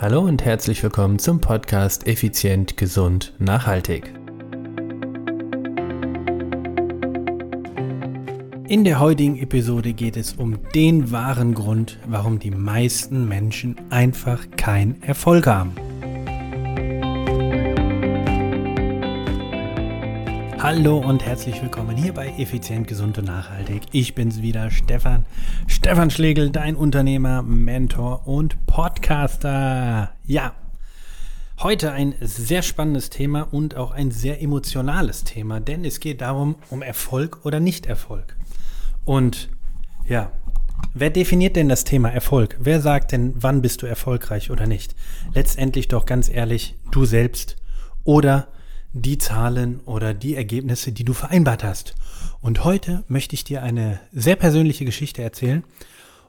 Hallo und herzlich willkommen zum Podcast Effizient, Gesund, Nachhaltig. In der heutigen Episode geht es um den wahren Grund, warum die meisten Menschen einfach keinen Erfolg haben. Hallo und herzlich willkommen hier bei Effizient, Gesund und Nachhaltig. Ich bin's wieder, Stefan. Stefan Schlegel, dein Unternehmer, Mentor und Podcaster. Ja, heute ein sehr spannendes Thema und auch ein sehr emotionales Thema, denn es geht darum, um Erfolg oder Nicht-Erfolg. Und ja, wer definiert denn das Thema Erfolg? Wer sagt denn, wann bist du erfolgreich oder nicht? Letztendlich doch ganz ehrlich, du selbst oder die Zahlen oder die Ergebnisse, die du vereinbart hast. Und heute möchte ich dir eine sehr persönliche Geschichte erzählen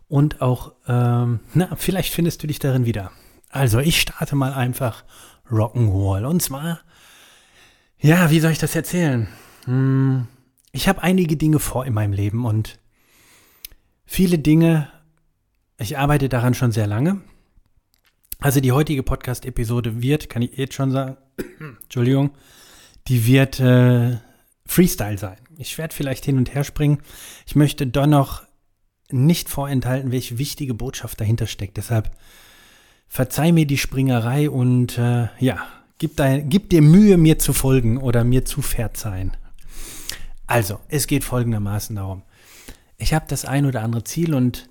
und auch, ähm, na, vielleicht findest du dich darin wieder. Also, ich starte mal einfach Rock'n'Roll. Und zwar, ja, wie soll ich das erzählen? Hm, ich habe einige Dinge vor in meinem Leben und viele Dinge, ich arbeite daran schon sehr lange. Also die heutige Podcast-Episode wird, kann ich jetzt schon sagen, Entschuldigung, die wird äh, Freestyle sein. Ich werde vielleicht hin und her springen. Ich möchte doch noch nicht vorenthalten, welche wichtige Botschaft dahinter steckt. Deshalb verzeih mir die Springerei und äh, ja, gib, dein, gib dir Mühe, mir zu folgen oder mir zu verzeihen. Also, es geht folgendermaßen darum. Ich habe das ein oder andere Ziel und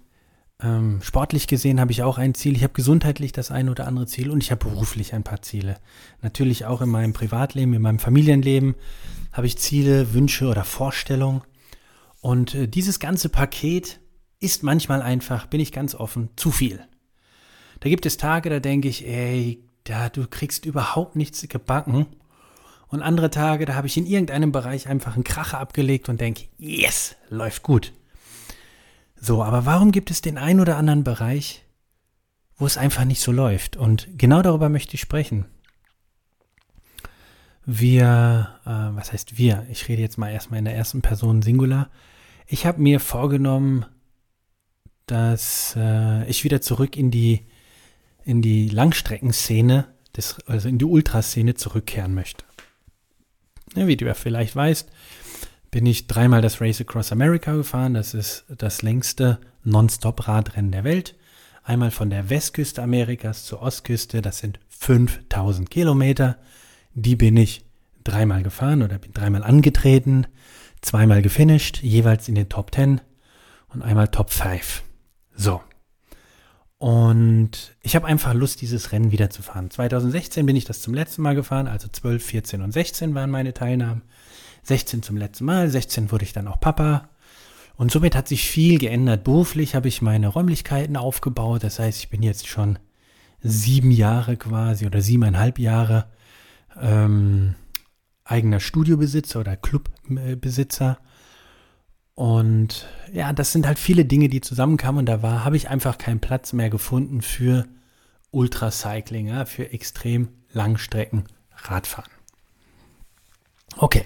ähm, sportlich gesehen habe ich auch ein Ziel. Ich habe gesundheitlich das ein oder andere Ziel und ich habe beruflich ein paar Ziele. Natürlich auch in meinem Privatleben, in meinem Familienleben habe ich Ziele, Wünsche oder Vorstellungen. Und äh, dieses ganze Paket ist manchmal einfach, bin ich ganz offen, zu viel. Da gibt es Tage, da denke ich, ey, da du kriegst überhaupt nichts gebacken. Und andere Tage, da habe ich in irgendeinem Bereich einfach einen Kracher abgelegt und denke, yes, läuft gut. So, aber warum gibt es den einen oder anderen Bereich, wo es einfach nicht so läuft? Und genau darüber möchte ich sprechen. Wir, äh, was heißt wir? Ich rede jetzt mal erstmal in der ersten Person Singular. Ich habe mir vorgenommen, dass äh, ich wieder zurück in die, in die Langstreckenszene, des, also in die Ultraszene zurückkehren möchte. Ja, wie du ja vielleicht weißt, bin ich dreimal das Race Across America gefahren. Das ist das längste Non-Stop-Radrennen der Welt. Einmal von der Westküste Amerikas zur Ostküste. Das sind 5000 Kilometer. Die bin ich dreimal gefahren oder bin dreimal angetreten, zweimal gefinisht, jeweils in den Top 10 und einmal Top 5. So. Und ich habe einfach Lust, dieses Rennen wieder zu fahren. 2016 bin ich das zum letzten Mal gefahren, also 12, 14 und 16 waren meine Teilnahmen. 16 zum letzten Mal, 16 wurde ich dann auch Papa. Und somit hat sich viel geändert. Beruflich habe ich meine Räumlichkeiten aufgebaut. Das heißt, ich bin jetzt schon sieben Jahre quasi oder siebeneinhalb Jahre ähm, eigener Studiobesitzer oder Clubbesitzer. Und ja, das sind halt viele Dinge, die zusammenkamen. Und da war, habe ich einfach keinen Platz mehr gefunden für Ultracycling, ja, für extrem Langstrecken Radfahren. Okay.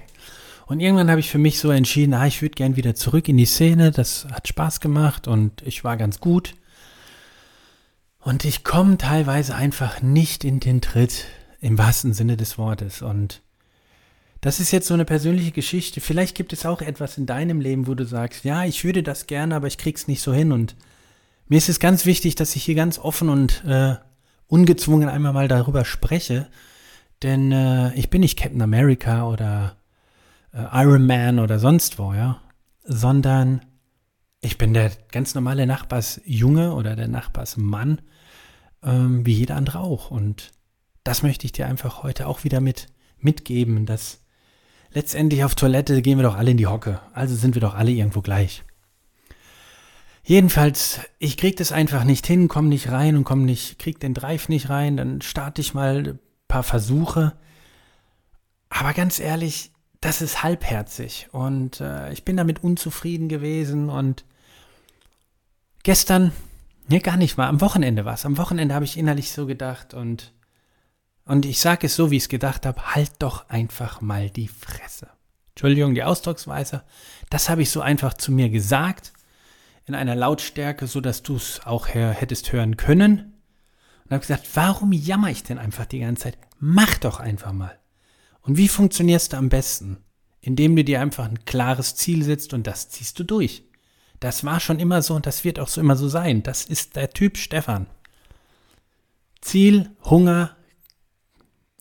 Und irgendwann habe ich für mich so entschieden, ah, ich würde gern wieder zurück in die Szene. Das hat Spaß gemacht und ich war ganz gut. Und ich komme teilweise einfach nicht in den Tritt im wahrsten Sinne des Wortes. Und das ist jetzt so eine persönliche Geschichte. Vielleicht gibt es auch etwas in deinem Leben, wo du sagst, ja, ich würde das gerne, aber ich krieg's nicht so hin. Und mir ist es ganz wichtig, dass ich hier ganz offen und äh, ungezwungen einmal mal darüber spreche. Denn äh, ich bin nicht Captain America oder äh, Iron Man oder sonst wo, ja, sondern ich bin der ganz normale Nachbarsjunge oder der Nachbarsmann, ähm, wie jeder andere auch. Und das möchte ich dir einfach heute auch wieder mit mitgeben, dass letztendlich auf Toilette gehen wir doch alle in die Hocke. Also sind wir doch alle irgendwo gleich. Jedenfalls, ich krieg das einfach nicht hin, komm nicht rein und komm nicht, krieg den Drive nicht rein, dann starte ich mal ein paar Versuche. Aber ganz ehrlich, das ist halbherzig und äh, ich bin damit unzufrieden gewesen und gestern, ne, gar nicht mal, am Wochenende war es. Am Wochenende habe ich innerlich so gedacht und und ich sage es so, wie ich es gedacht habe, halt doch einfach mal die Fresse. Entschuldigung, die Ausdrucksweise. Das habe ich so einfach zu mir gesagt, in einer Lautstärke, so dass du es auch hättest hören können. Und habe gesagt, warum jammer ich denn einfach die ganze Zeit? Mach doch einfach mal. Und wie funktionierst du am besten? Indem du dir einfach ein klares Ziel setzt und das ziehst du durch. Das war schon immer so und das wird auch so immer so sein. Das ist der Typ Stefan. Ziel, Hunger,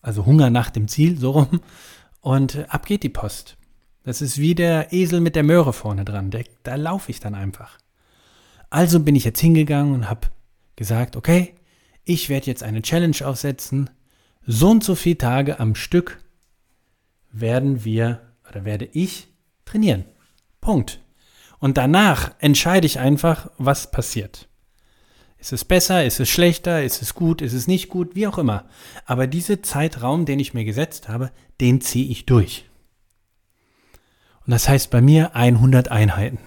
also Hunger nach dem Ziel, so rum. Und ab geht die Post. Das ist wie der Esel mit der Möhre vorne dran. Der, da laufe ich dann einfach. Also bin ich jetzt hingegangen und habe gesagt, okay, ich werde jetzt eine Challenge aufsetzen. So und so viele Tage am Stück werden wir oder werde ich trainieren. Punkt. Und danach entscheide ich einfach, was passiert. Ist es besser, ist es schlechter, ist es gut, ist es nicht gut, wie auch immer. Aber dieser Zeitraum, den ich mir gesetzt habe, den ziehe ich durch. Und das heißt bei mir 100 Einheiten.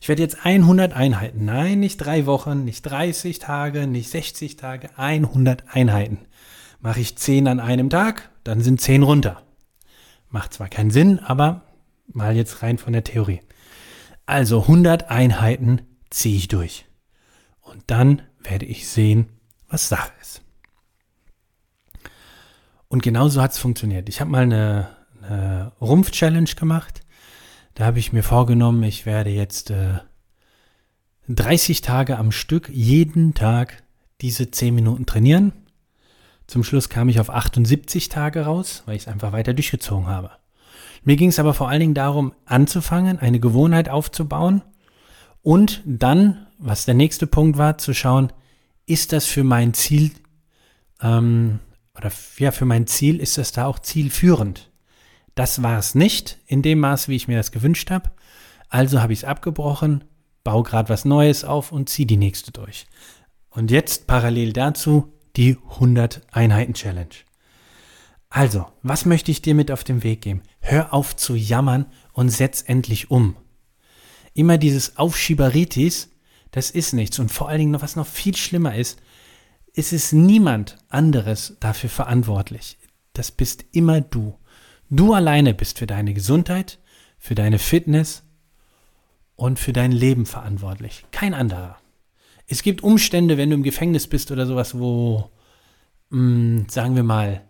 Ich werde jetzt 100 Einheiten, nein, nicht drei Wochen, nicht 30 Tage, nicht 60 Tage, 100 Einheiten. Mache ich 10 an einem Tag, dann sind 10 runter. Macht zwar keinen Sinn, aber mal jetzt rein von der Theorie. Also 100 Einheiten ziehe ich durch. Und dann werde ich sehen, was Sache ist. Und genau so hat es funktioniert. Ich habe mal eine, eine Rumpf-Challenge gemacht. Da habe ich mir vorgenommen, ich werde jetzt äh, 30 Tage am Stück jeden Tag diese 10 Minuten trainieren. Zum Schluss kam ich auf 78 Tage raus, weil ich es einfach weiter durchgezogen habe. Mir ging es aber vor allen Dingen darum, anzufangen, eine Gewohnheit aufzubauen und dann was der nächste Punkt war, zu schauen, ist das für mein Ziel, ähm, oder ja, für mein Ziel ist das da auch zielführend. Das war es nicht in dem Maß, wie ich mir das gewünscht habe. Also habe ich es abgebrochen, baue gerade was Neues auf und ziehe die nächste durch. Und jetzt parallel dazu die 100 Einheiten Challenge. Also, was möchte ich dir mit auf den Weg geben? Hör auf zu jammern und setz endlich um. Immer dieses Aufschieberitis, das ist nichts. Und vor allen Dingen, was noch viel schlimmer ist, ist es niemand anderes dafür verantwortlich. Das bist immer du. Du alleine bist für deine Gesundheit, für deine Fitness und für dein Leben verantwortlich. Kein anderer. Es gibt Umstände, wenn du im Gefängnis bist oder sowas, wo, mh, hm, sagen wir mal,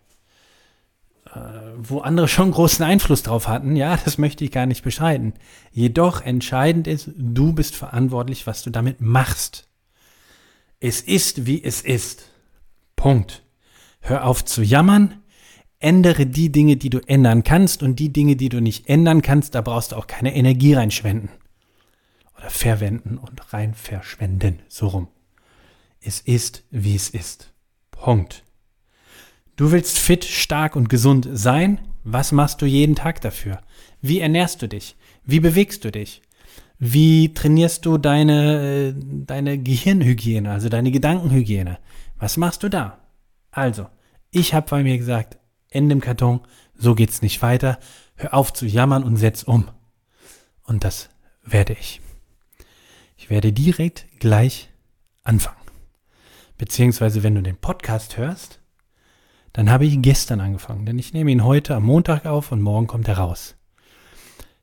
äh, wo andere schon großen Einfluss drauf hatten, ja, das möchte ich gar nicht beschreiten. Jedoch entscheidend ist, du bist verantwortlich, was du damit machst. Es ist, wie es ist. Punkt. Hör auf zu jammern, ändere die Dinge, die du ändern kannst und die Dinge, die du nicht ändern kannst, da brauchst du auch keine Energie reinschwenden. Oder verwenden und rein verschwenden, so rum. Es ist, wie es ist. Punkt. Du willst fit, stark und gesund sein. Was machst du jeden Tag dafür? Wie ernährst du dich? Wie bewegst du dich? Wie trainierst du deine, deine Gehirnhygiene, also deine Gedankenhygiene? Was machst du da? Also, ich habe bei mir gesagt, Ende im Karton, so geht's nicht weiter. Hör auf zu jammern und setz um. Und das werde ich. Ich werde direkt gleich anfangen. Beziehungsweise, wenn du den Podcast hörst, dann habe ich gestern angefangen, denn ich nehme ihn heute am Montag auf und morgen kommt er raus.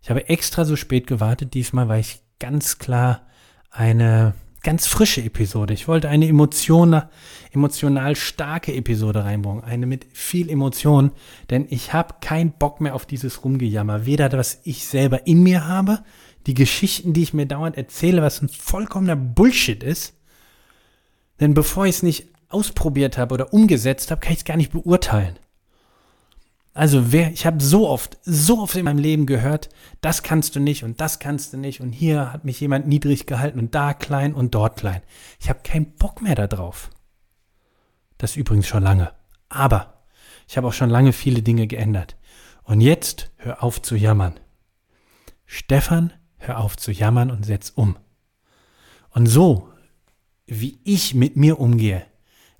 Ich habe extra so spät gewartet diesmal, weil ich ganz klar eine ganz frische Episode. Ich wollte eine Emotion, emotional starke Episode reinbringen, eine mit viel Emotion, denn ich habe keinen Bock mehr auf dieses Rumgejammer. Weder was ich selber in mir habe, die Geschichten, die ich mir dauernd erzähle, was ein vollkommener Bullshit ist. Denn bevor ich es nicht ausprobiert habe oder umgesetzt habe, kann ich es gar nicht beurteilen. Also wer, ich habe so oft, so oft in meinem Leben gehört, das kannst du nicht und das kannst du nicht und hier hat mich jemand niedrig gehalten und da klein und dort klein. Ich habe keinen Bock mehr darauf. Das übrigens schon lange. Aber ich habe auch schon lange viele Dinge geändert. Und jetzt hör auf zu jammern. Stefan, hör auf zu jammern und setz um. Und so, wie ich mit mir umgehe,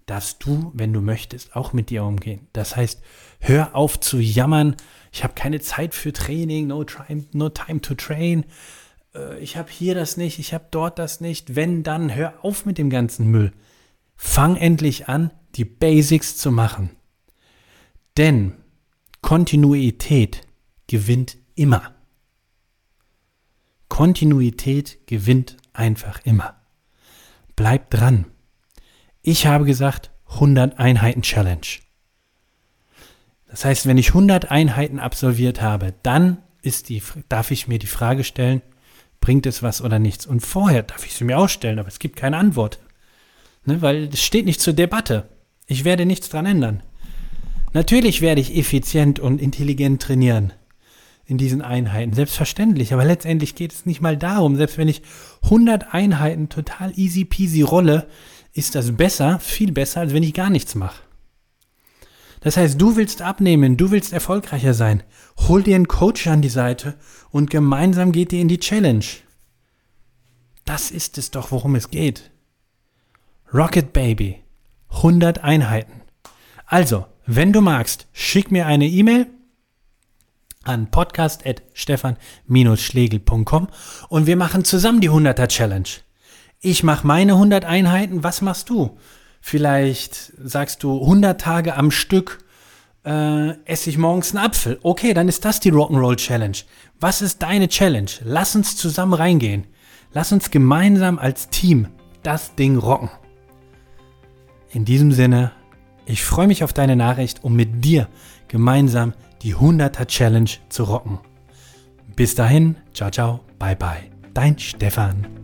darfst du, wenn du möchtest, auch mit dir umgehen. Das heißt, hör auf zu jammern, ich habe keine Zeit für Training, no time, no time to train, äh, ich habe hier das nicht, ich habe dort das nicht. Wenn, dann hör auf mit dem ganzen Müll. Fang endlich an, die Basics zu machen. Denn Kontinuität gewinnt immer. Kontinuität gewinnt einfach immer. Bleib dran. Ich habe gesagt 100 Einheiten Challenge. Das heißt, wenn ich 100 Einheiten absolviert habe, dann ist die, darf ich mir die Frage stellen, bringt es was oder nichts? Und vorher darf ich sie mir auch stellen, aber es gibt keine Antwort. Ne, weil es steht nicht zur Debatte. Ich werde nichts dran ändern. Natürlich werde ich effizient und intelligent trainieren in diesen Einheiten, selbstverständlich. Aber letztendlich geht es nicht mal darum, selbst wenn ich 100 Einheiten total easy peasy rolle, ist das besser, viel besser, als wenn ich gar nichts mache. Das heißt, du willst abnehmen, du willst erfolgreicher sein. Hol dir einen Coach an die Seite und gemeinsam geht ihr in die Challenge. Das ist es doch, worum es geht. Rocket Baby. 100 Einheiten. Also, wenn du magst, schick mir eine E-Mail an podcast.stefan-schlegel.com und wir machen zusammen die 100er Challenge. Ich mache meine 100 Einheiten, was machst du? Vielleicht sagst du 100 Tage am Stück äh, esse ich morgens einen Apfel. Okay, dann ist das die Rock'n'Roll Challenge. Was ist deine Challenge? Lass uns zusammen reingehen. Lass uns gemeinsam als Team das Ding rocken. In diesem Sinne, ich freue mich auf deine Nachricht, um mit dir gemeinsam die 100er Challenge zu rocken. Bis dahin, ciao, ciao, bye, bye. Dein Stefan.